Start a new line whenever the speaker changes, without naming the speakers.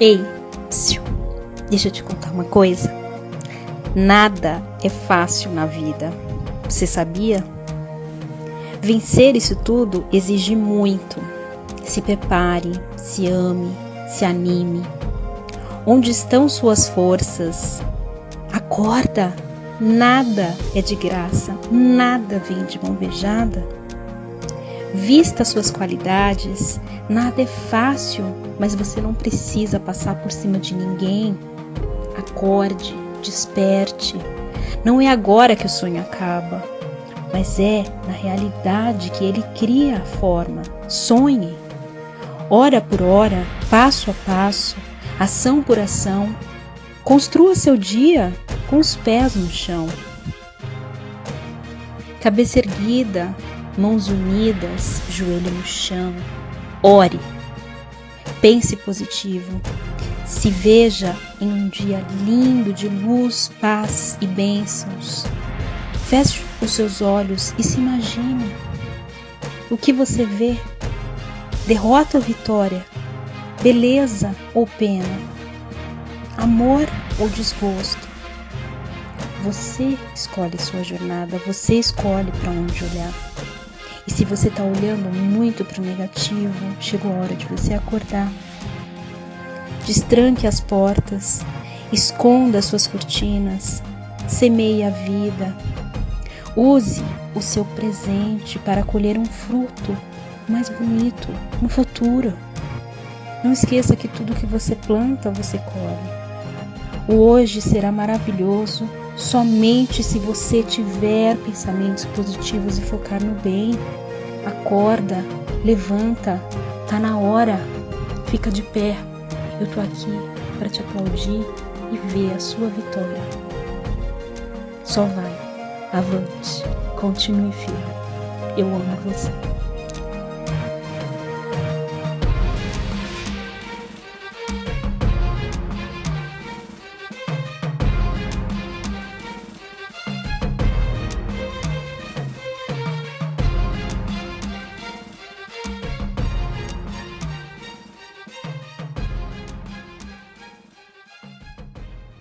Ei, deixa eu te contar uma coisa. Nada é fácil na vida. Você sabia? Vencer isso tudo exige muito. Se prepare, se ame, se anime. Onde estão suas forças? Acorda! Nada é de graça, nada vem de mão beijada. Vista suas qualidades, nada é fácil, mas você não precisa passar por cima de ninguém. Acorde, desperte. Não é agora que o sonho acaba, mas é na realidade que ele cria a forma. Sonhe. Hora por hora, passo a passo, ação por ação, construa seu dia com os pés no chão. Cabeça erguida, mãos unidas, joelho no chão. Ore. Pense positivo. Se veja em um dia lindo de luz, paz e bênçãos. Feche os seus olhos e se imagine. O que você vê? Derrota ou vitória? Beleza ou pena? Amor ou desgosto? Você escolhe sua jornada, você escolhe para onde olhar. E se você está olhando muito para o negativo, chegou a hora de você acordar. Destranque as portas, esconda as suas cortinas, semeie a vida. Use o seu presente para colher um fruto mais bonito no futuro. Não esqueça que tudo que você planta, você colhe. O hoje será maravilhoso somente se você tiver pensamentos positivos e focar no bem. Acorda, levanta, tá na hora, fica de pé. Eu tô aqui para te aplaudir e ver a sua vitória. Só vai, avante, continue firme. Eu amo você.